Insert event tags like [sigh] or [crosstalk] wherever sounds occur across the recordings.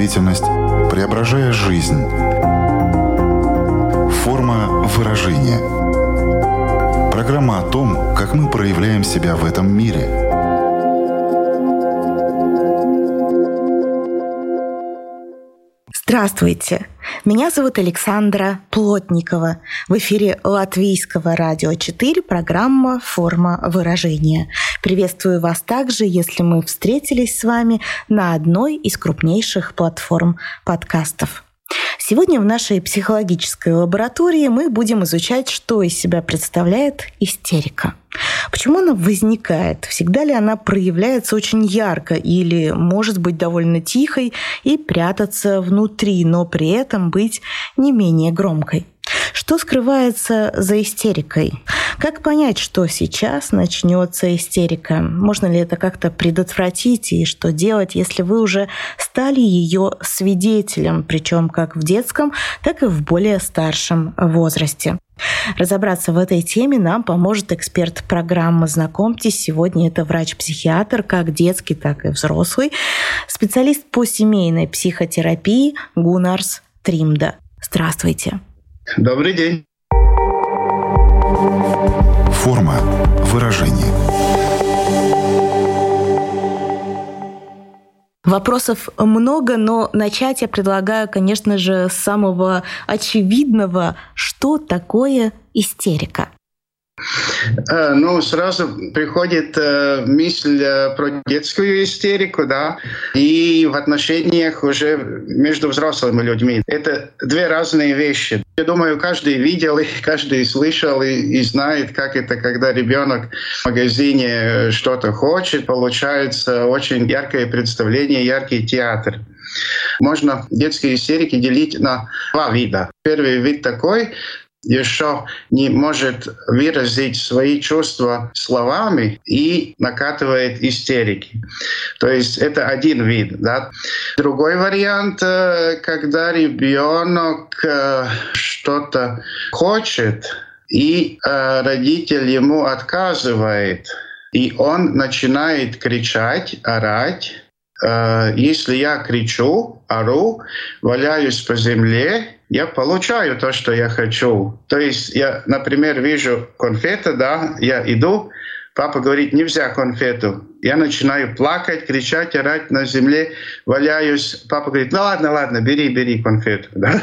действительность, преображая жизнь. Форма выражения. Программа о том, как мы проявляем себя в этом мире. Здравствуйте! Меня зовут Александра Плотникова. В эфире Латвийского радио 4 программа «Форма выражения». Приветствую вас также, если мы встретились с вами на одной из крупнейших платформ подкастов. Сегодня в нашей психологической лаборатории мы будем изучать, что из себя представляет истерика. Почему она возникает? Всегда ли она проявляется очень ярко или может быть довольно тихой и прятаться внутри, но при этом быть не менее громкой? Что скрывается за истерикой? Как понять, что сейчас начнется истерика? Можно ли это как-то предотвратить и что делать, если вы уже стали ее свидетелем, причем как в детском, так и в более старшем возрасте? Разобраться в этой теме нам поможет эксперт программы «Знакомьтесь». Сегодня это врач-психиатр, как детский, так и взрослый, специалист по семейной психотерапии Гунарс Тримда. Здравствуйте. Добрый день. Форма выражения. Вопросов много, но начать я предлагаю, конечно же, с самого очевидного, что такое истерика. Э, ну, сразу приходит э, мысль э, про детскую истерику, да, и в отношениях уже между взрослыми людьми. Это две разные вещи. Я думаю, каждый видел и каждый слышал и, и знает, как это, когда ребенок в магазине что-то хочет, получается очень яркое представление, яркий театр. Можно детские истерики делить на два вида. Первый вид такой, еще не может выразить свои чувства словами и накатывает истерики. То есть это один вид. Да? Другой вариант, э, когда ребенок э, что-то хочет, и э, родитель ему отказывает, и он начинает кричать, орать. Если я кричу, ору, валяюсь по земле, я получаю то, что я хочу. То есть я, например, вижу конфеты, да, я иду, папа говорит, нельзя конфету. Я начинаю плакать, кричать, орать на земле, валяюсь. Папа говорит, ну ладно, ладно, бери, бери конфету. [laughs] Да?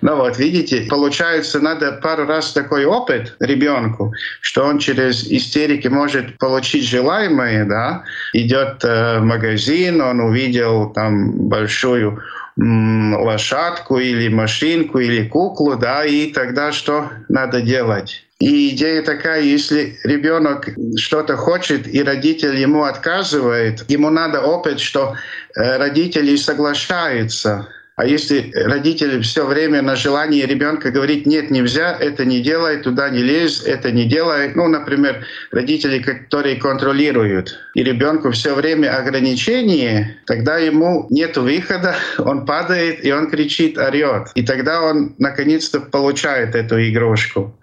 Ну вот, видите, получается, надо пару раз такой опыт ребенку, что он через истерики может получить желаемое, да, идет э, в магазин, он увидел там большую лошадку или машинку или куклу, да, и тогда что надо делать? И идея такая, если ребенок что-то хочет, и родитель ему отказывает, ему надо опыт, что э, родители соглашаются а если родители все время на желание ребенка говорит, нет, нельзя, это не делай, туда не лезь, это не делай. Ну, например, родители, которые контролируют, и ребенку все время ограничение, тогда ему нет выхода, [laughs] он падает, и он кричит, орет. И тогда он наконец-то получает эту игрушку.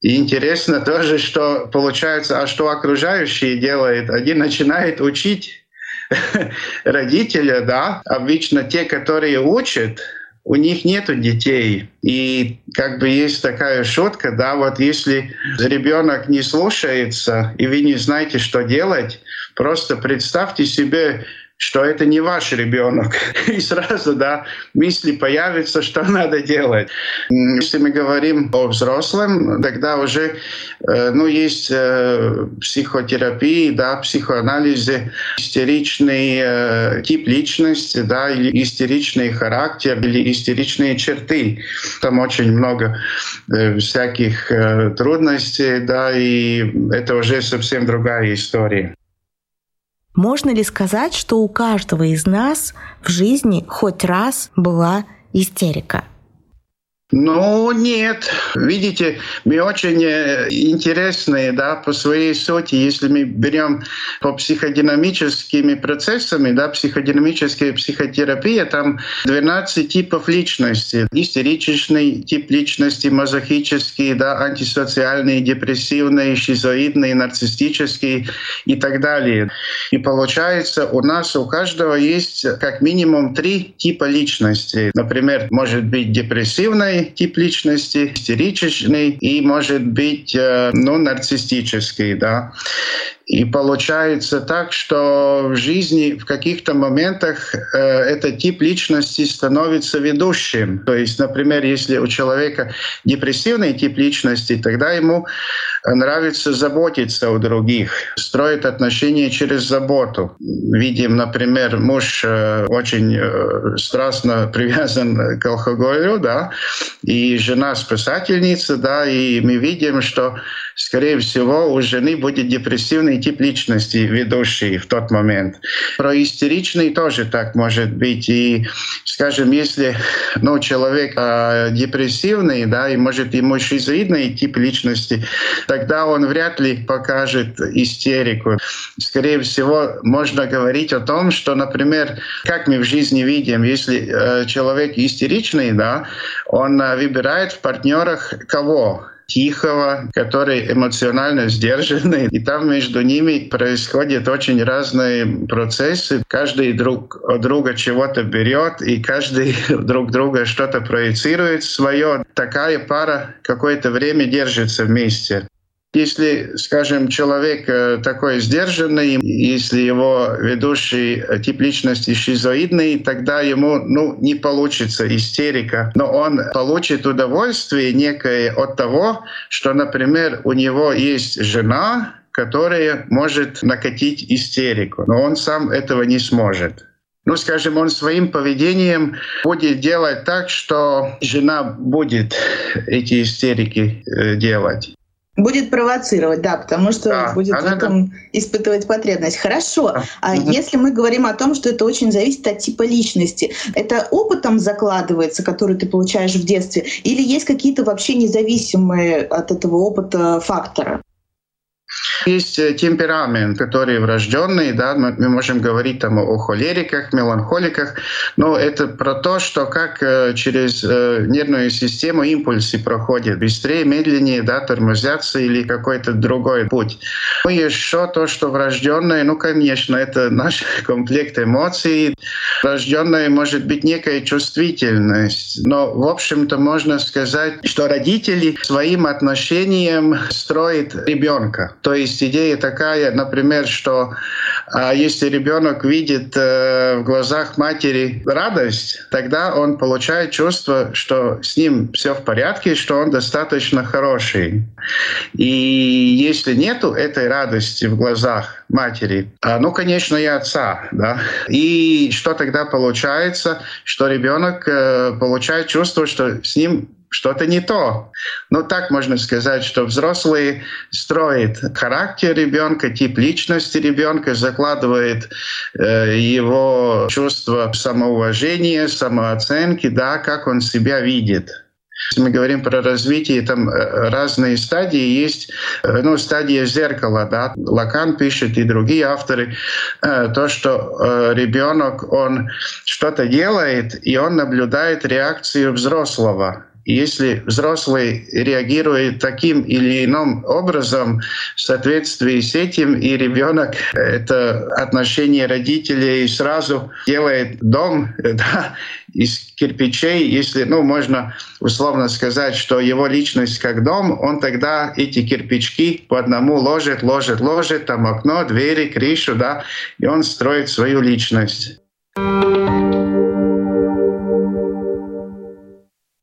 И интересно тоже, что получается, а что окружающие делают? Один начинает учить [laughs] родителя, да, обычно те, которые учат, у них нету детей. И как бы есть такая шутка, да, вот если ребенок не слушается, и вы не знаете, что делать, просто представьте себе что это не ваш ребенок. [laughs] И сразу, да, мысли появятся, что надо делать. Если мы говорим о взрослом, тогда уже, э, ну, есть э, психотерапии, да, психоанализе, истеричный э, тип личности, да, или истеричный характер, или истеричные черты. Там очень много всяких трудностей, да, и это уже совсем другая история. Можно ли сказать, что у каждого из нас в жизни хоть раз была истерика? Ну, нет. Видите, мы очень э, интересные да, по своей сути. Если мы берем по психодинамическими процессами, да, психодинамическая психотерапия, там 12 типов личности. Истеричный тип личности, мазохический, да, антисоциальный, депрессивный, шизоидный, нарциссический и так далее. И получается, у нас у каждого есть как минимум три типа личности. Например, может быть депрессивный, тип личности, истеричный и, может быть, э, ну, нарциссический, да. И получается так, что в жизни в каких-то моментах э, этот тип личности становится ведущим. То есть, например, если у человека депрессивный тип личности, тогда ему нравится заботиться о других, строит отношения через заботу. Видим, например, муж э, очень э, страстно [laughs] привязан к алкоголю, да, и жена спасательница, да, и мы видим, что скорее всего, у жены будет депрессивный тип личности, ведущий в тот момент. Про истеричный тоже так может быть. И, скажем, если ну, человек э, депрессивный, да, и может ему шизоидный тип личности, тогда он вряд ли покажет истерику. Скорее всего, можно говорить о том, что, например, как мы в жизни видим, если э, человек истеричный, да, он э, выбирает в партнерах кого? Тихого, который эмоционально сдержанный. И там между ними происходят очень разные процессы. Каждый друг от друга чего-то берет, и каждый [laughs] друг друга что-то проецирует свое. Такая пара какое-то время держится вместе. Если, скажем, человек э, такой сдержанный, если его ведущий э, тип личности шизоидный, тогда ему ну, не получится истерика. Но он получит удовольствие некое от того, что, например, у него есть жена, которая может накатить истерику, но он сам этого не сможет ну, скажем, он своим поведением будет делать так, что жена будет эти истерики э, делать. Будет провоцировать, да, потому что да, будет в этом да. испытывать потребность. Хорошо. Да. А угу. если мы говорим о том, что это очень зависит от типа личности, это опытом закладывается, который ты получаешь в детстве, или есть какие-то вообще независимые от этого опыта факторы? Есть э, темперамент, который врожденный, да, мы можем говорить там о холериках, меланхоликах, но это про то, что как э, через э, нервную систему импульсы проходят, быстрее, медленнее, да, тормозятся или какой-то другой путь. Ну, еще то, что врожденное, ну, конечно, это наш [laughs] комплект эмоций. Врожденное может быть некая чувствительность, но, в общем-то, можно сказать, что родители своим отношением строят ребенка. То есть идея такая, например, что а, если ребенок видит э, в глазах матери радость, тогда он получает чувство, что с ним все в порядке, что он достаточно хороший. И если нету этой радости в глазах матери, а, ну, конечно, и отца, да. И что тогда получается? Что ребенок э, получает чувство, что с ним что-то не то. Ну, так можно сказать, что взрослый строит характер ребенка, тип личности ребенка, закладывает э, его чувство самоуважения, самооценки, да, как он себя видит. Если мы говорим про развитие, там э, разные стадии есть. Э, ну, стадия зеркала, да, Лакан пишет и другие авторы, э, то, что ребенок, он что-то делает, и он наблюдает реакцию взрослого если взрослый реагирует таким или иным образом в соответствии с этим, и ребенок это отношение родителей сразу делает дом [laughs] да, из кирпичей, если, ну, можно условно сказать, что его личность как дом, он тогда эти кирпички по одному ложит, ложит, ложит, там окно, двери, крышу, да, и он строит свою личность.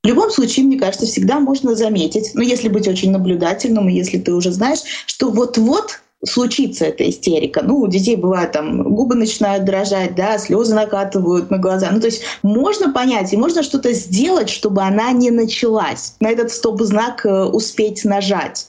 В любом случае, мне кажется, всегда можно заметить, ну, если быть очень наблюдательным, если ты уже знаешь, что вот-вот случится эта истерика. Ну, у детей бывает там губы начинают дрожать, да, слезы накатывают на глаза. Ну, то есть можно понять и можно что-то сделать, чтобы она не началась. На этот стоп-знак э, успеть нажать.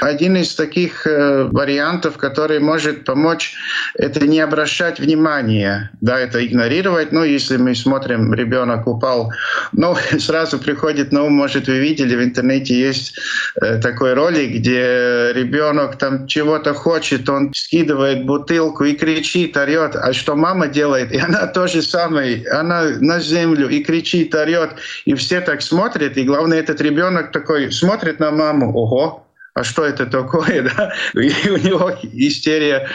Один из таких э, вариантов, который может помочь, это не обращать внимания, да, это игнорировать. Ну, если мы смотрим, ребенок упал, ну, [laughs] сразу приходит на может, вы видели, в интернете есть э, такой ролик, где ребенок там чего-то хочет, он скидывает бутылку и кричит, орет, а что мама делает? И она то же самое, она на землю и кричит, орет, и все так смотрят, и главное, этот ребенок такой смотрит на маму, ого, а что это такое, [laughs] да? И у него истерия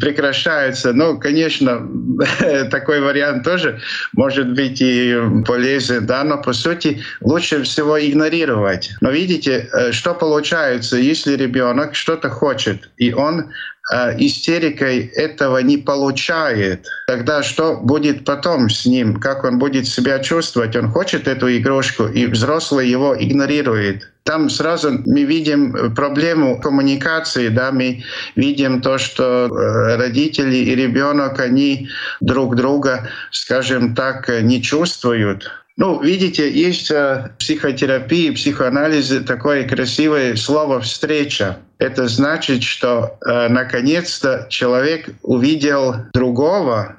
прекращается. Ну, конечно, [laughs] такой вариант тоже может быть и полезен, да, но по сути лучше всего игнорировать. Но видите, э, что получается, если ребенок что-то хочет, и он э, истерикой этого не получает, тогда что будет потом с ним? Как он будет себя чувствовать? Он хочет эту игрушку, и взрослый его игнорирует там сразу мы видим проблему коммуникации, да, мы видим то, что э, родители и ребенок, они друг друга, скажем так, не чувствуют. Ну, видите, есть в психотерапии, психоанализе такое красивое слово «встреча». Это значит, что э, наконец-то человек увидел другого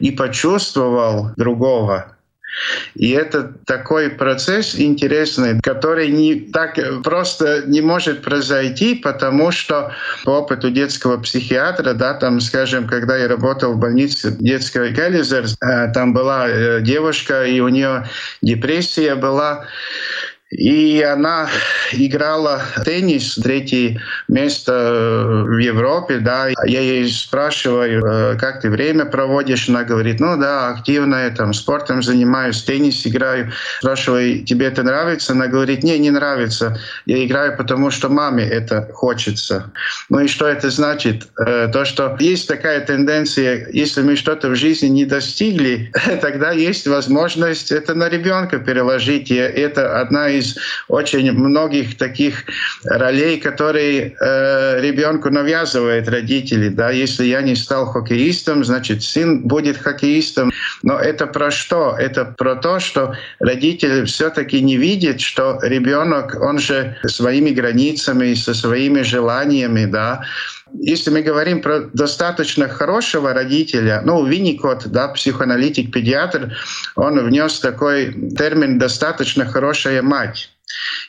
и почувствовал другого. И это такой процесс интересный, который не так просто не может произойти, потому что по опыту детского психиатра, да, там, скажем, когда я работал в больнице детского Геллизер, э, там была э, девушка, и у нее депрессия была, и она играла теннис, третье место в Европе, да. Я ей спрашиваю, «Э, как ты время проводишь? Она говорит, ну да, активно, там, спортом занимаюсь, теннис играю. Спрашиваю, тебе это нравится? Она говорит, не, не нравится. Я играю, потому что маме это хочется. Ну и что это значит? Э, то, что есть такая тенденция, если мы что-то в жизни не достигли, [laughs] тогда есть возможность это на ребенка переложить. И это одна из очень многих таких ролей, которые э, ребенку навязывают родители. Да? Если я не стал хоккеистом, значит сын будет хоккеистом. Но это про что? Это про то, что родители все-таки не видят, что ребенок, он же своими границами, со своими желаниями, да, если мы говорим про достаточно хорошего родителя, ну, Винникот, да, психоаналитик, педиатр, он внес такой термин «достаточно хорошая мать».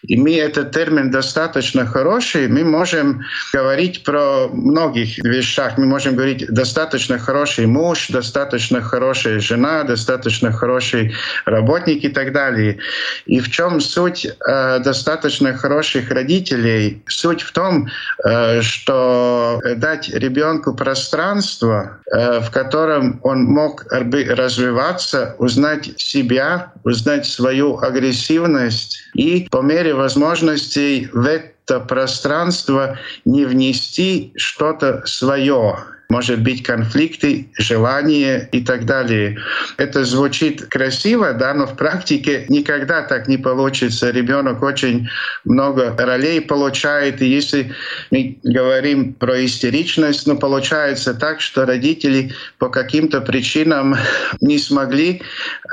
И мы этот термин достаточно хороший, мы можем говорить про многих вещах. Мы можем говорить достаточно хороший муж, достаточно хорошая жена, достаточно хороший работник и так далее. И в чем суть э, достаточно хороших родителей? Суть в том, э, что дать ребенку пространство, э, в котором он мог развиваться, узнать себя, узнать свою агрессивность и по мере возможностей в это пространство не внести что-то свое, может быть конфликты, желания и так далее. Это звучит красиво, да, но в практике никогда так не получится. Ребенок очень много ролей получает, и если мы говорим про истеричность, ну, получается так, что родители по каким-то причинам не смогли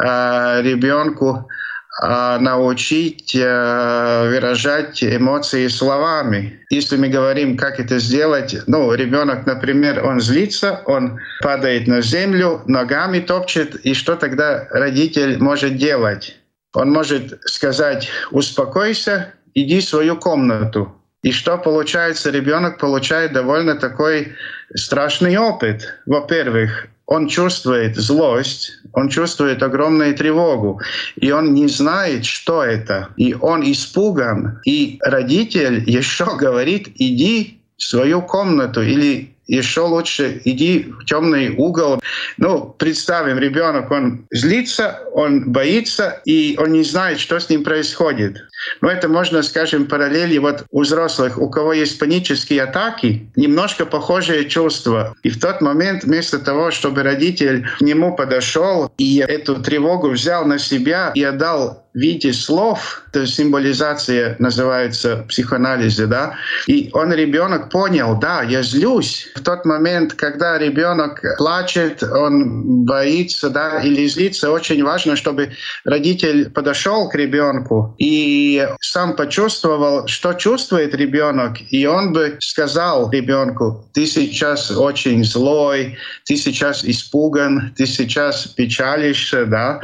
э, ребенку а научить э, выражать эмоции словами. Если мы говорим, как это сделать, ну, ребенок, например, он злится, он падает на землю, ногами топчет, и что тогда родитель может делать? Он может сказать, успокойся, иди в свою комнату. И что получается? Ребенок получает довольно такой страшный опыт. Во-первых, он чувствует злость, он чувствует огромную тревогу, и он не знает, что это. И он испуган. И родитель [laughs] еще говорит, иди в свою комнату или еще лучше иди в темный угол. Ну, представим, ребенок, он злится, он боится, и он не знает, что с ним происходит. Но это можно, скажем, параллели вот у взрослых, у кого есть панические атаки, немножко похожие чувства. И в тот момент вместо того, чтобы родитель к нему подошел и эту тревогу взял на себя и отдал виде слов, это символизация называется психоанализе, да, и он, ребенок, понял, да, я злюсь. В тот момент, когда ребенок плачет, он боится, да, или злится, очень важно, чтобы родитель подошел к ребенку и сам почувствовал, что чувствует ребенок, и он бы сказал ребенку, ты сейчас очень злой, ты сейчас испуган, ты сейчас печалишься, да,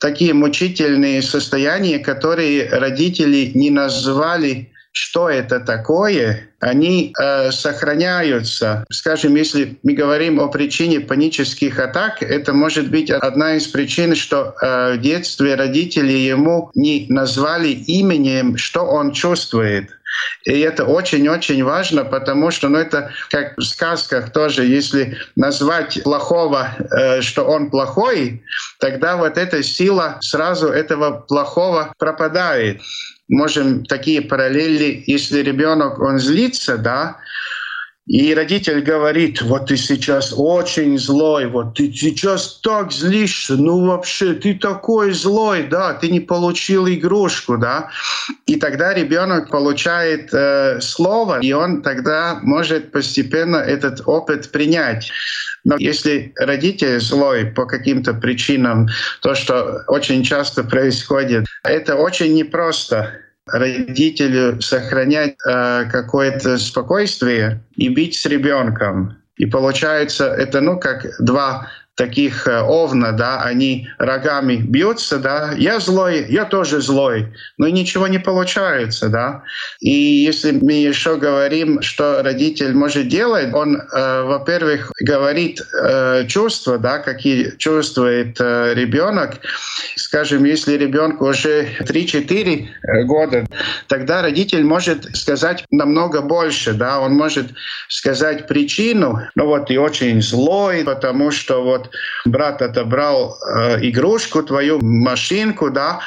такие мучительные состояния, которые родители не назвали что это такое, они э, сохраняются. Скажем, если мы говорим о причине панических атак, это может быть одна из причин, что э, в детстве родители ему не назвали именем, что он чувствует. И это очень-очень важно, потому что ну, это как в сказках тоже, если назвать плохого, э, что он плохой, тогда вот эта сила сразу этого плохого пропадает. Можем такие параллели, если ребенок, он злится, да, и родитель говорит, вот ты сейчас очень злой, вот ты сейчас так злишься, ну вообще ты такой злой, да, ты не получил игрушку, да. И тогда ребенок получает э, слово, и он тогда может постепенно этот опыт принять. Но если родитель злой по каким-то причинам, то, что очень часто происходит, это очень непросто родителю сохранять э, какое-то спокойствие и быть с ребенком. И получается, это ну как два таких э, овна, да, они рогами бьются, да, я злой, я тоже злой, но ничего не получается, да. И если мы еще говорим, что родитель может делать, он, э, во-первых, говорит э, чувства, да, какие чувствует э, ребенок. Скажем, если ребенку уже 3-4 года, тогда родитель может сказать намного больше, да, он может сказать причину, ну вот ты очень злой, потому что вот брат отобрал э, игрушку, твою машинку, да,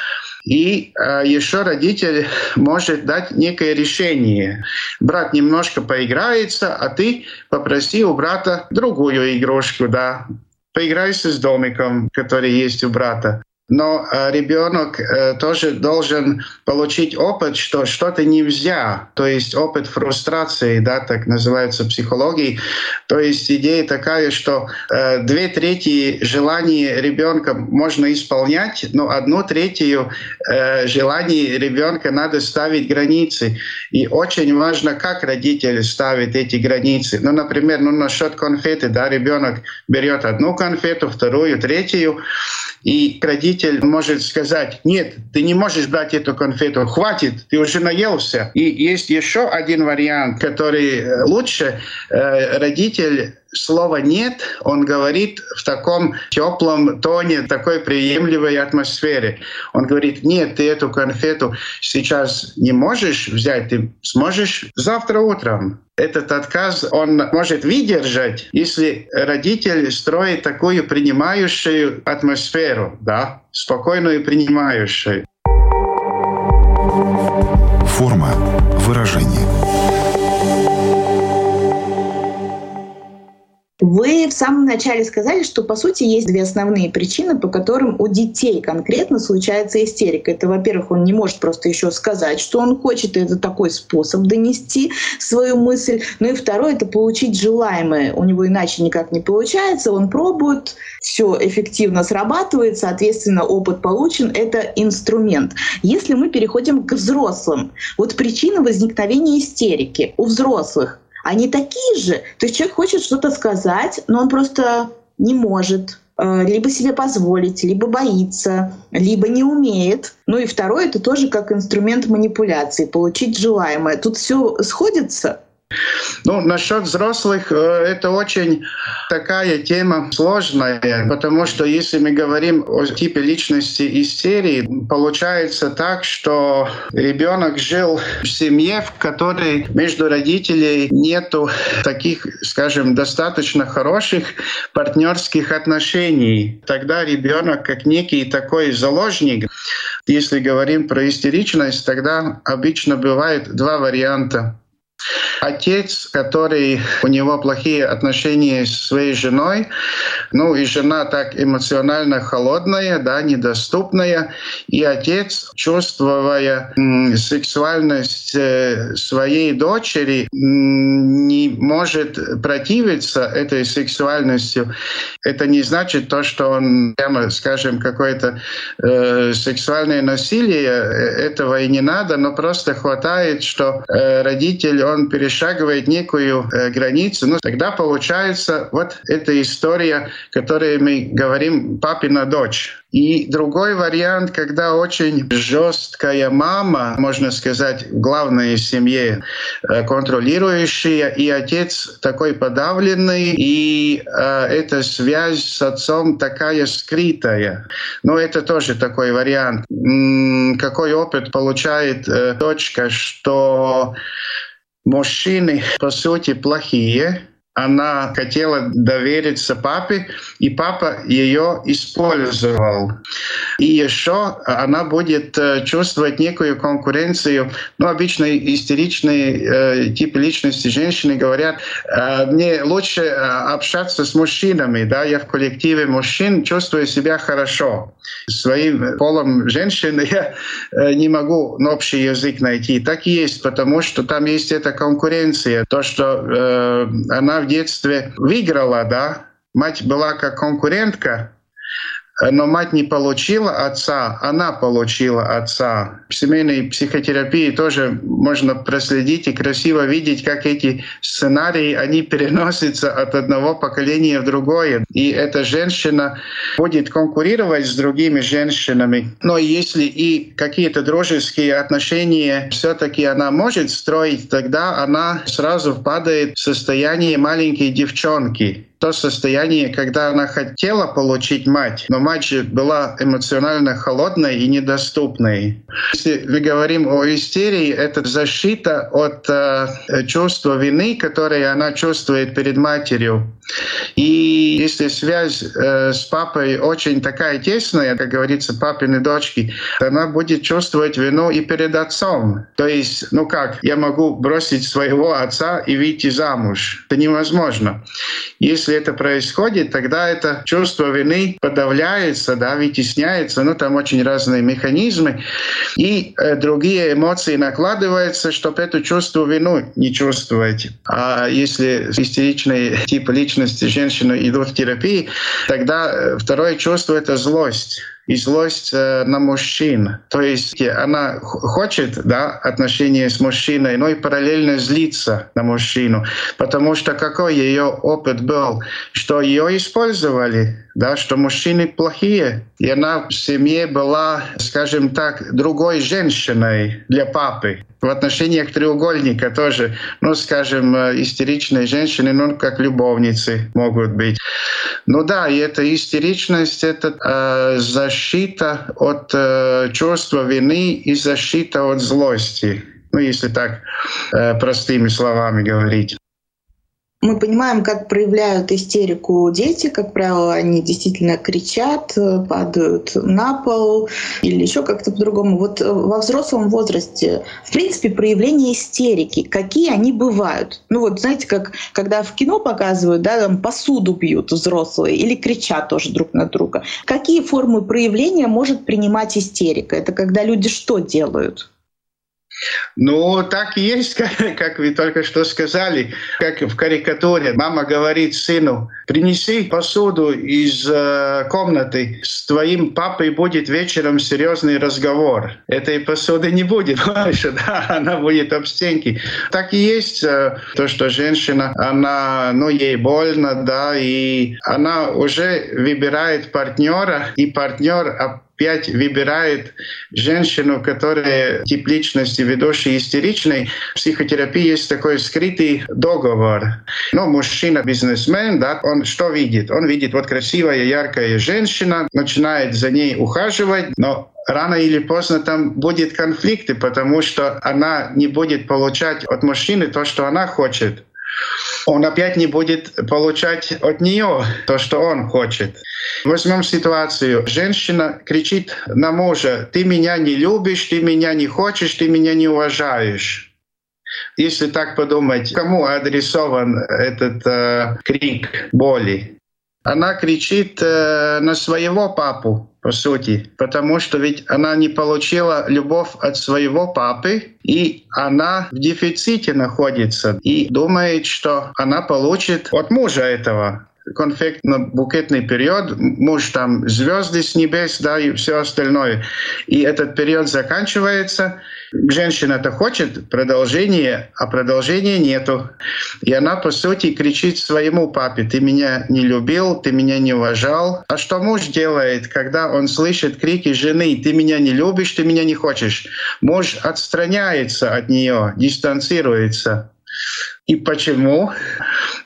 и э, еще родитель может дать некое решение. Брат немножко поиграется, а ты попроси у брата другую игрушку, да. Поиграйся с домиком, который есть у брата. Но э, ребенок э, тоже должен получить опыт, что что-то нельзя, то есть опыт фрустрации, да, так называется психологией. То есть идея такая, что э, две трети желаний ребенка можно исполнять, но одну третью желаний ребенка надо ставить границы. И очень важно, как родитель ставит эти границы. Ну, например, ну, насчет конфеты, да, ребенок берет одну конфету, вторую, третью, и родитель может сказать, нет, ты не можешь брать эту конфету, хватит, ты уже наелся. И есть еще один вариант, который э, лучше. Э, родитель слова «нет» он говорит в таком теплом тоне, такой приемлемой атмосфере. Он говорит, нет, ты эту конфету сейчас не можешь взять, ты сможешь завтра утром. Этот отказ он может выдержать, если родитель строит такую принимающую атмосферу, да, спокойную принимающую. Форма Вы в самом начале сказали, что по сути есть две основные причины, по которым у детей конкретно случается истерика. Это, во-первых, он не может просто еще сказать, что он хочет, и это такой способ донести свою мысль. Ну и второе — это получить желаемое. У него иначе никак не получается, он пробует, все эффективно срабатывает, соответственно, опыт получен, это инструмент. Если мы переходим к взрослым, вот причина возникновения истерики у взрослых они такие же. То есть человек хочет что-то сказать, но он просто не может э, либо себе позволить, либо боится, либо не умеет. Ну и второе, это тоже как инструмент манипуляции, получить желаемое. Тут все сходится. Ну, насчет взрослых, э, это очень такая тема сложная, потому что если мы говорим о типе личности истерии, получается так, что ребенок жил в семье, в которой между родителей нету таких, скажем, достаточно хороших партнерских отношений. Тогда ребенок как некий такой заложник. Если говорим про истеричность, тогда обычно бывает два варианта Отец, который у него плохие отношения с своей женой, ну и жена так эмоционально холодная, да, недоступная, и отец, чувствуя сексуальность э, своей дочери, не может противиться этой сексуальностью. Это не значит то, что он прямо, скажем, какое-то э, сексуальное насилие, э, этого и не надо, но просто хватает, что э, родитель, он перешагивает некую э, границу, ну тогда получается вот эта история, которой мы говорим «папина дочь». И другой вариант, когда очень жесткая мама, можно сказать, в семье, э, контролирующая, и отец такой подавленный, и э, эта связь с отцом такая скрытая. Но это тоже такой вариант. М-м, какой опыт получает э, дочка, что мужчины, по сути, плохие, она хотела довериться папе, и папа ее использовал. И еще она будет э, чувствовать некую конкуренцию. Ну, обычно истеричные э, типы личности женщины говорят, э, мне лучше э, общаться с мужчинами, да, я в коллективе мужчин чувствую себя хорошо. Своим полом женщины я э, не могу общий язык найти. Так и есть, потому что там есть эта конкуренция. То, что э, она в детстве выиграла, да, мать была как конкурентка, но мать не получила отца, она получила отца. В семейной психотерапии тоже можно проследить и красиво видеть, как эти сценарии, они [laughs] переносятся от одного поколения в другое. И эта женщина будет конкурировать с другими женщинами. Но если и какие-то дружеские отношения все-таки она может строить, тогда она сразу впадает в состояние маленькой девчонки то состояние, когда она хотела получить мать, но мать же была эмоционально холодной и недоступной. Если мы говорим о истерии, это защита от э, чувства вины, которое она чувствует перед матерью. И если связь э, с папой очень такая тесная, как говорится, папины дочки, она будет чувствовать вину и перед отцом. То есть, ну как, я могу бросить своего отца и выйти замуж? Это невозможно. Если это происходит, тогда это чувство вины подавляется, да, вытесняется, ну там очень разные механизмы, и э, другие эмоции накладываются, чтобы это чувство вину не чувствовать. А если истеричные типы личности женщины идут в терапии, тогда э, второе чувство — это злость и злость э, на мужчин. То есть она хочет да, отношения с мужчиной, но и параллельно злится на мужчину. Потому что какой ее опыт был, что ее использовали, да, что мужчины плохие. И она в семье была, скажем так, другой женщиной для папы. В отношениях треугольника тоже, ну, скажем, э, истеричные женщины, ну, как любовницы могут быть. Ну да, и эта истеричность — это э, защита от э, чувства вины и защита от злости. Ну, если так э, простыми словами говорить. Мы понимаем, как проявляют истерику дети. Как правило, они действительно кричат, падают на пол или еще как-то по-другому. Вот э, во взрослом возрасте, в принципе, проявления истерики, какие они бывают? Ну вот, знаете, как когда в кино показывают, да, там посуду бьют взрослые или кричат тоже друг на друга. Какие формы проявления может принимать истерика? Это когда люди что делают? Ну, так и есть, [laughs] как, как вы только что сказали, как в карикатуре. Мама говорит сыну, принеси посуду из э, комнаты, с твоим папой будет вечером серьезный разговор. Этой посуды не будет [laughs] больше, да, она будет об стенке. Так и есть э, то, что женщина, она, ну, ей больно, да, и она уже выбирает партнера, и партнер опять выбирает женщину, которая тип личности ведущей истеричной. В психотерапии есть такой скрытый договор. Но мужчина бизнесмен, да, он что видит? Он видит вот красивая, яркая женщина, начинает за ней ухаживать, но рано или поздно там будет конфликты, потому что она не будет получать от мужчины то, что она хочет он опять не будет получать от нее то, что он хочет. Возьмем ситуацию. Женщина кричит на мужа, ты меня не любишь, ты меня не хочешь, ты меня не уважаешь. если так подумать, кому адресован этот э, крик боли? Она кричит э, на своего папу, по сути, потому что ведь она не получила любовь от своего папы, и она в дефиците находится, и думает, что она получит от мужа этого конфетно-букетный период, муж там звезды с небес, да, и все остальное. И этот период заканчивается, женщина-то хочет продолжения, а продолжения нету. И она, по сути, кричит своему папе, ты меня не любил, ты меня не уважал. А что муж делает, когда он слышит крики жены, ты меня не любишь, ты меня не хочешь? Муж отстраняется от нее, дистанцируется. И почему?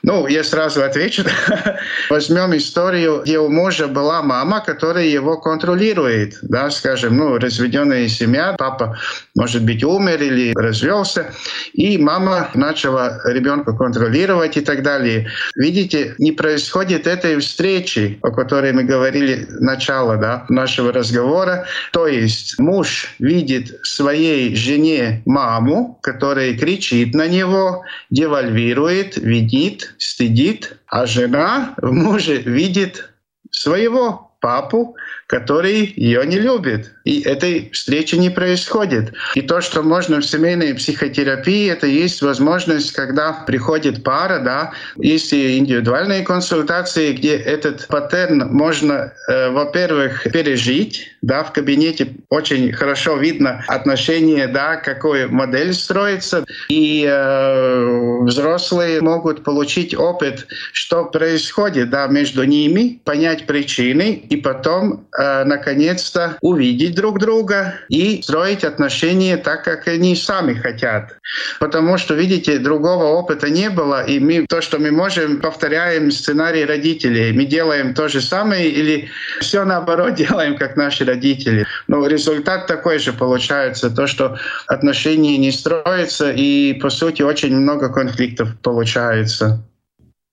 Ну, я сразу отвечу. [laughs] Возьмем историю, где у мужа была мама, которая его контролирует. Да, скажем, ну, разведенная семья, папа, может быть, умер или развелся, и мама начала ребенка контролировать и так далее. Видите, не происходит этой встречи, о которой мы говорили начало да, нашего разговора. То есть муж видит своей жене маму, которая кричит на него, девальвирует, видит, стыдит, а жена в муже видит своего папу, который ее не любит. И этой встречи не происходит. И то, что можно в семейной психотерапии, это есть возможность, когда приходит пара, да, есть и индивидуальные консультации, где этот паттерн можно, э, во-первых, пережить, да, в кабинете очень хорошо видно отношения, да, какой модель строится, и э, взрослые могут получить опыт, что происходит, да, между ними, понять причины и потом Э, наконец-то увидеть друг друга и строить отношения так, как они сами хотят. Потому что, видите, другого опыта не было, и мы то, что мы можем, повторяем сценарий родителей. Мы делаем то же самое или все наоборот [laughs] делаем, как наши родители. Но результат такой же получается, то, что отношения не строятся, и, по сути, очень много конфликтов получается.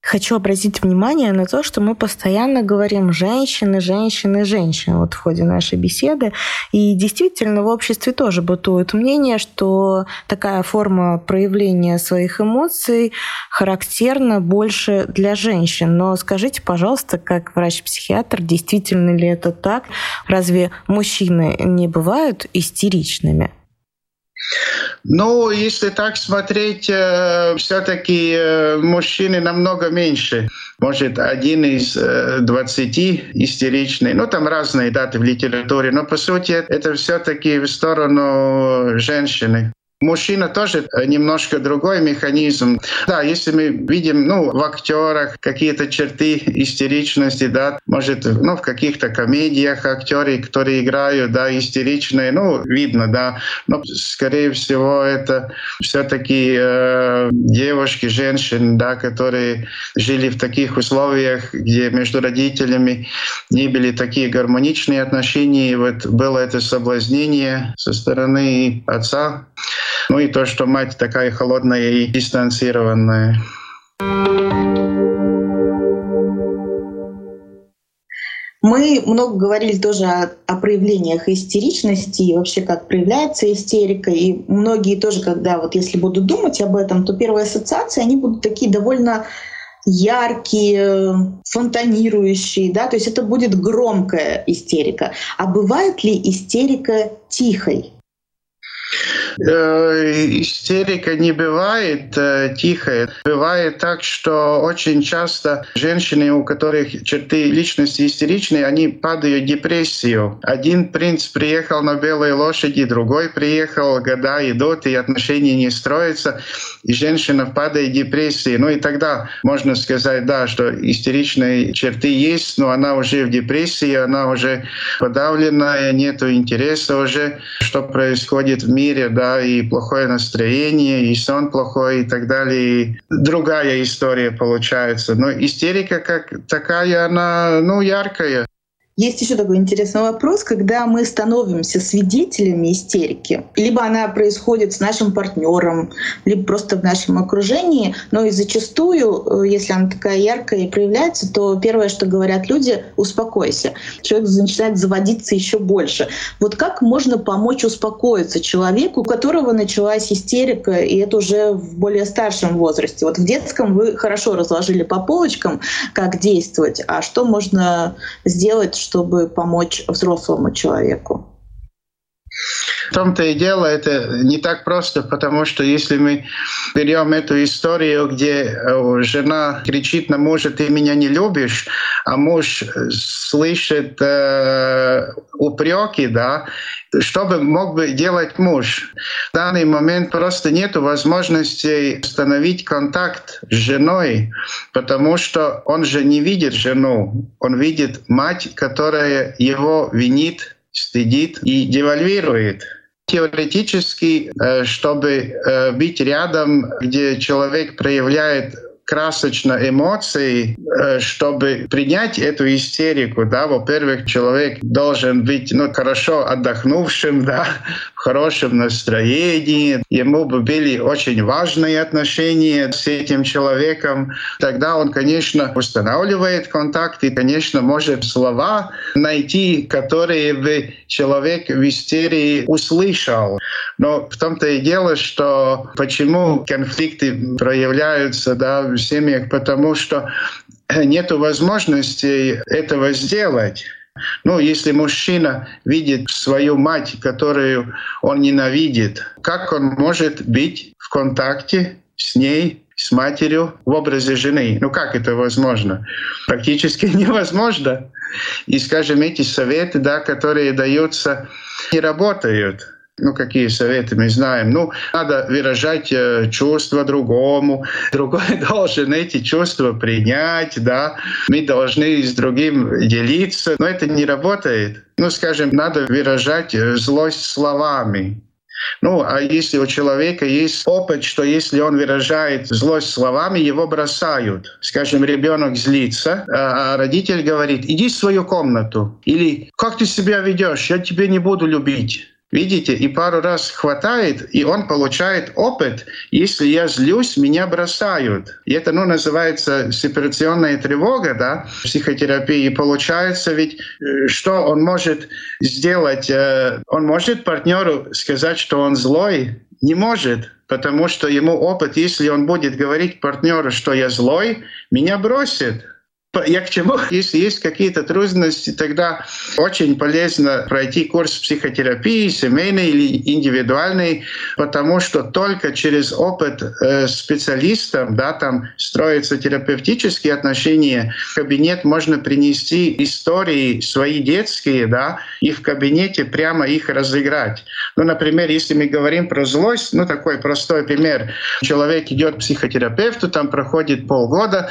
Хочу обратить внимание на то, что мы постоянно говорим «женщины, женщины, женщины» вот в ходе нашей беседы. И действительно в обществе тоже бытует мнение, что такая форма проявления своих эмоций характерна больше для женщин. Но скажите, пожалуйста, как врач-психиатр, действительно ли это так? Разве мужчины не бывают истеричными? Ну, если так смотреть, э, все-таки э, мужчины намного меньше. Может, один из э, двадцати истеричный. Ну, там разные даты в литературе. Но, по сути, это все-таки в сторону женщины. Мужчина тоже э, немножко другой механизм. Да, если мы видим ну, в актерах какие-то черты истеричности, да, может, ну, в каких-то комедиях актеры, которые играют, да, истеричные, ну, видно, да. Но, скорее всего, это все-таки э, девушки, женщины, да, которые жили в таких условиях, где между родителями не были такие гармоничные отношения, и вот было это соблазнение со стороны отца. Ну и то, что мать такая холодная и дистанцированная. Мы много говорили тоже о, о проявлениях истеричности и вообще как проявляется истерика. И многие тоже, когда вот если будут думать об этом, то первые ассоциации, они будут такие довольно яркие, фонтанирующие, да, то есть это будет громкая истерика. А бывает ли истерика тихой? Э, истерика не бывает э, тихая. Бывает так, что очень часто женщины, у которых черты личности истеричные, они падают в депрессию. Один принц приехал на белой лошади, другой приехал, года идут, и отношения не строятся, и женщина впадает в депрессию. Ну и тогда можно сказать, да, что истеричные черты есть, но она уже в депрессии, она уже подавленная, нету интереса уже, что происходит в мире, да, и плохое настроение, и сон плохой, и так далее. Другая история получается. Но истерика как такая, она, ну, яркая. Есть еще такой интересный вопрос, когда мы становимся свидетелями истерики, либо она происходит с нашим партнером, либо просто в нашем окружении, но и зачастую, э, если она такая яркая и проявляется, то первое, что говорят люди, успокойся. Человек начинает заводиться еще больше. Вот как можно помочь успокоиться человеку, у которого началась истерика, и это уже в более старшем возрасте? Вот в детском вы хорошо разложили по полочкам, как действовать, а что можно сделать, чтобы помочь взрослому человеку? В том-то и дело, это не так просто, потому что если мы берем эту историю, где э, жена кричит на мужа, ты меня не любишь, а муж слышит э, упреки, да, что бы мог бы делать муж? В данный момент просто нет возможности установить контакт с женой, потому что он же не видит жену, он видит мать, которая его винит, стыдит и девальвирует. Теоретически, э, чтобы э, быть рядом, где человек проявляет красочно эмоции, э, чтобы принять эту истерику, да, во-первых, человек должен быть, ну, хорошо отдохнувшим, да, хорошем настроении, ему бы были очень важные отношения с этим человеком, тогда он, конечно, устанавливает контакт и, конечно, может слова найти, которые бы человек в истерии услышал. Но в том-то и дело, что почему конфликты проявляются да, в семьях, потому что нет возможности этого сделать. Ну, если мужчина видит свою мать, которую он ненавидит, как он может быть в контакте с ней, с матерью в образе жены. Ну как это возможно? Практически [laughs] невозможно. И, скажем, эти советы, да, которые даются, не работают. Ну, какие советы мы знаем? Ну, надо выражать э, чувства другому, другой [laughs] должен эти чувства принять, да. Мы должны с другим делиться, но это не работает. Ну, скажем, надо выражать э, злость словами. Ну, а если у человека есть опыт, что если он выражает злость словами, его бросают. Скажем, ребенок злится, а, а родитель говорит, иди в свою комнату. Или как ты себя ведешь, я тебя не буду любить. Видите, и пару раз хватает, и он получает опыт. Если я злюсь, меня бросают. И это ну, называется сепарационная тревога да, в психотерапии. Получается ведь, э, что он может сделать? Э, он может партнеру сказать, что он злой? Не может, потому что ему опыт, если он будет говорить партнеру, что я злой, меня бросит. Я к чему? [laughs] Если есть какие-то трудности, тогда очень полезно пройти курс психотерапии, семейный или индивидуальный, потому что только через опыт э, специалистом, да, там строятся терапевтические отношения. В кабинет можно принести истории свои детские, да, и в кабинете прямо их разыграть. Ну, например, если мы говорим про злость, ну, такой простой пример. Человек идет к психотерапевту, там проходит полгода,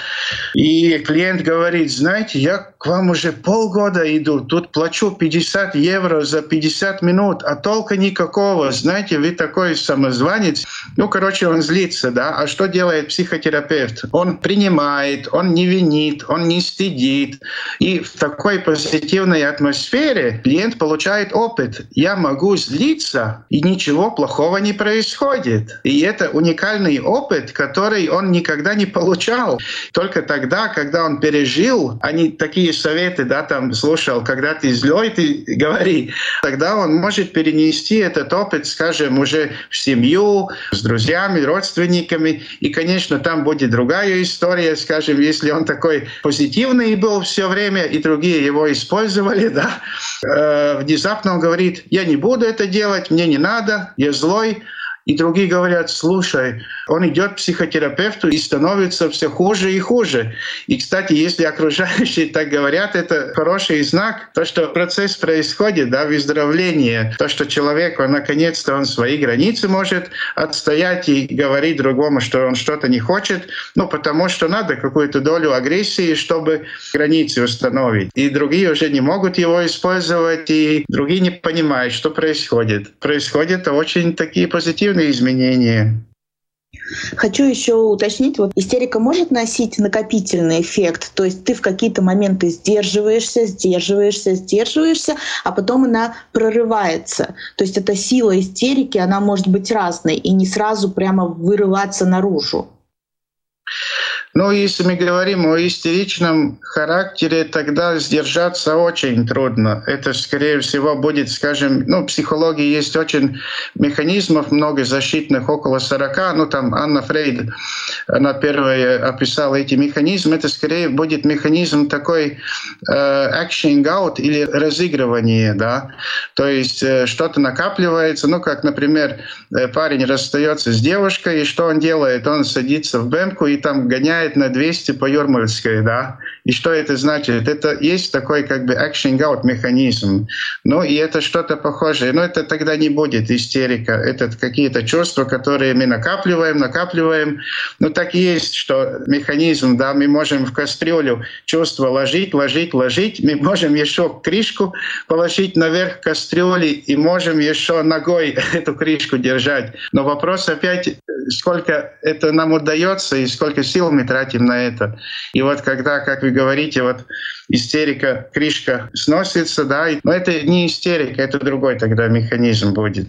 и клиент говорит, говорит, знаете, я к вам уже полгода иду, тут плачу 50 евро за 50 минут, а толка никакого. Знаете, вы такой самозванец. Ну, короче, он злится, да. А что делает психотерапевт? Он принимает, он не винит, он не стыдит. И в такой позитивной атмосфере клиент получает опыт. Я могу злиться, и ничего плохого не происходит. И это уникальный опыт, который он никогда не получал. Только тогда, когда он пережил пережил, а не такие советы, да, там слушал, когда ты злой, ты говори. Тогда он может перенести этот опыт, скажем, уже в семью, с друзьями, родственниками. И, конечно, там будет другая история, скажем, если он такой позитивный был все время, и другие его использовали, да, э, внезапно он говорит, я не буду это делать, мне не надо, я злой, и другие говорят, слушай, он идет к психотерапевту и становится все хуже и хуже. И, кстати, если окружающие так говорят, это хороший знак, то, что процесс происходит, да, выздоровление, то, что человек, он, наконец-то, он свои границы может отстоять и говорить другому, что он что-то не хочет, ну, потому что надо какую-то долю агрессии, чтобы границы установить. И другие уже не могут его использовать, и другие не понимают, что происходит. Происходят очень такие позитивные изменения. Хочу еще уточнить, вот истерика может носить накопительный эффект, то есть ты в какие-то моменты сдерживаешься, сдерживаешься, сдерживаешься, а потом она прорывается. То есть эта сила истерики, она может быть разной и не сразу прямо вырываться наружу. Ну, если мы говорим о истеричном характере, тогда сдержаться очень трудно. Это, скорее всего, будет, скажем, ну, в психологии есть очень механизмов, много защитных, около 40. Ну, там Анна Фрейд, она первая описала эти механизмы. Это, скорее, будет механизм такой э, acting out или разыгрывание, да. То есть э, что-то накапливается, ну, как, например, э, парень расстается с девушкой, и что он делает? Он садится в бэмку и там гоняет гоняет на 200 по Юрмальской, да. И что это значит? Это есть такой как бы action out механизм. Ну и это что-то похожее. Но это тогда не будет истерика. Это какие-то чувства, которые мы накапливаем, накапливаем. Ну так и есть, что механизм, да, мы можем в кастрюлю чувства ложить, ложить, ложить. Мы можем еще крышку положить наверх кастрюли и можем еще ногой [laughs] эту крышку держать. Но вопрос опять, сколько это нам удается и сколько сил мы тратим на это. И вот когда, как вы говорите, вот истерика, крышка сносится, да, но это не истерика, это другой тогда механизм будет.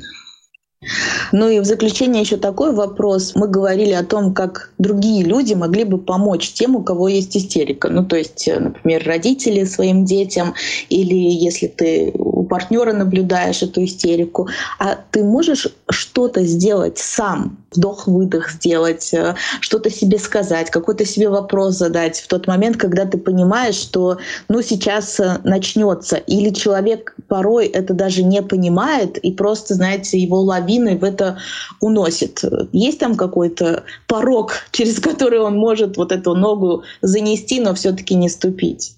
Ну и в заключение еще такой вопрос. Мы говорили о том, как другие люди могли бы помочь тем, у кого есть истерика. Ну то есть, например, родители своим детям, или если ты партнера наблюдаешь эту истерику, а ты можешь что-то сделать сам, вдох-выдох сделать, э, что-то себе сказать, какой-то себе вопрос задать в тот момент, когда ты понимаешь, что ну сейчас э, начнется, или человек порой это даже не понимает и просто, знаете, его лавиной в это уносит. Есть там какой-то порог, [laughs] через который он может вот эту ногу занести, но все-таки не ступить?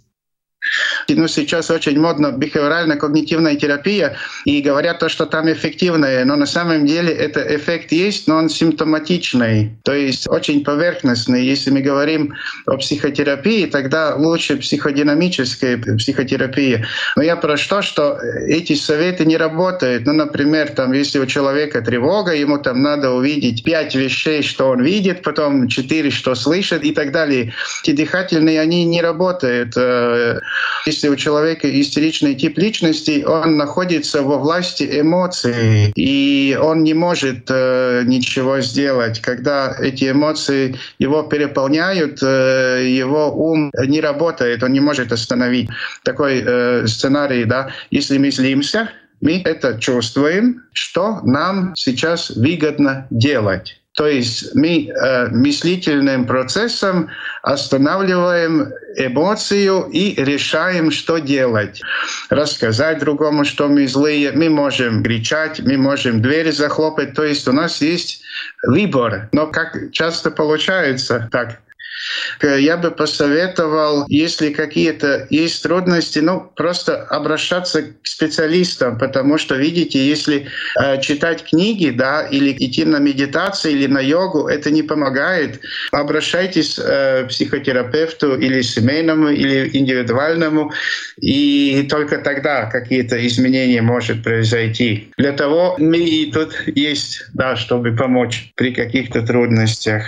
Ну, сейчас очень модно бихевиорально-когнитивная терапия, и говорят то, что там эффективное, но на самом деле это эффект есть, но он симптоматичный, то есть очень поверхностный. Если мы говорим о психотерапии, тогда лучше психодинамическая психотерапия. Но я про что, что эти советы не работают. Ну, например, там, если у человека тревога, ему там надо увидеть пять вещей, что он видит, потом четыре, что слышит и так далее. Эти дыхательные, они не работают э, если у человека истеричный тип личности, он находится во власти эмоций, и он не может э, ничего сделать. Когда эти эмоции его переполняют, э, его ум не работает, он не может остановить. Такой э, сценарий, да, если мы злимся, мы это чувствуем, что нам сейчас выгодно делать. То есть мы э, мыслительным процессом останавливаем эмоцию и решаем, что делать. Рассказать другому, что мы злые. Мы можем кричать, мы можем двери захлопать. То есть у нас есть выбор. Но как часто получается так? Э, я бы посоветовал, если какие-то есть трудности, ну, просто обращаться к специалистам, потому что, видите, если э, читать книги, да, или идти на медитацию или на йогу, это не помогает. Обращайтесь э, к психотерапевту или семейному, или индивидуальному, и только тогда какие-то изменения может произойти. Для того мы и тут есть, да, чтобы помочь при каких-то трудностях.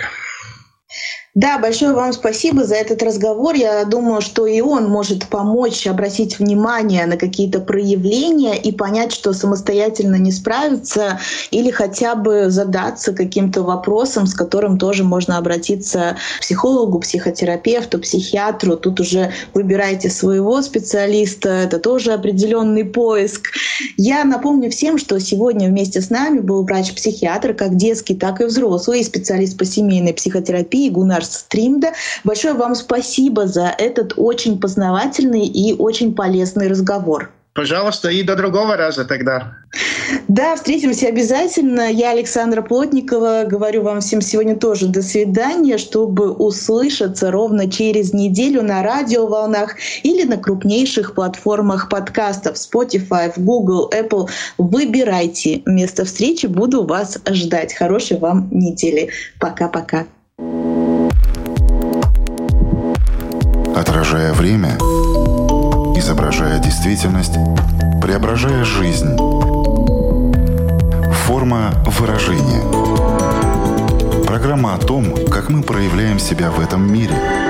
Да, большое вам спасибо за этот разговор. Я думаю, что и он может помочь обратить внимание на какие-то проявления и понять, что самостоятельно не справиться или хотя бы задаться каким-то вопросом, с которым тоже можно обратиться к психологу, психотерапевту, психиатру. Тут уже выбирайте своего специалиста, это тоже определенный поиск. Я напомню всем, что сегодня вместе с нами был врач-психиатр, как детский, так и взрослый, специалист по семейной психотерапии Гунар Гунар Стримда. Большое вам спасибо за этот очень познавательный и очень полезный разговор. Пожалуйста, и до другого раза тогда. Да, встретимся обязательно. Я Александра Плотникова. Говорю вам всем сегодня тоже до свидания, чтобы услышаться ровно через неделю на радиоволнах или на крупнейших платформах подкастов Spotify, Google, Apple. Выбирайте место встречи. Буду вас ждать. Хорошей вам недели. Пока-пока. Отражая время, изображая действительность, преображая жизнь. Форма выражения. Программа о том, как мы проявляем себя в этом мире –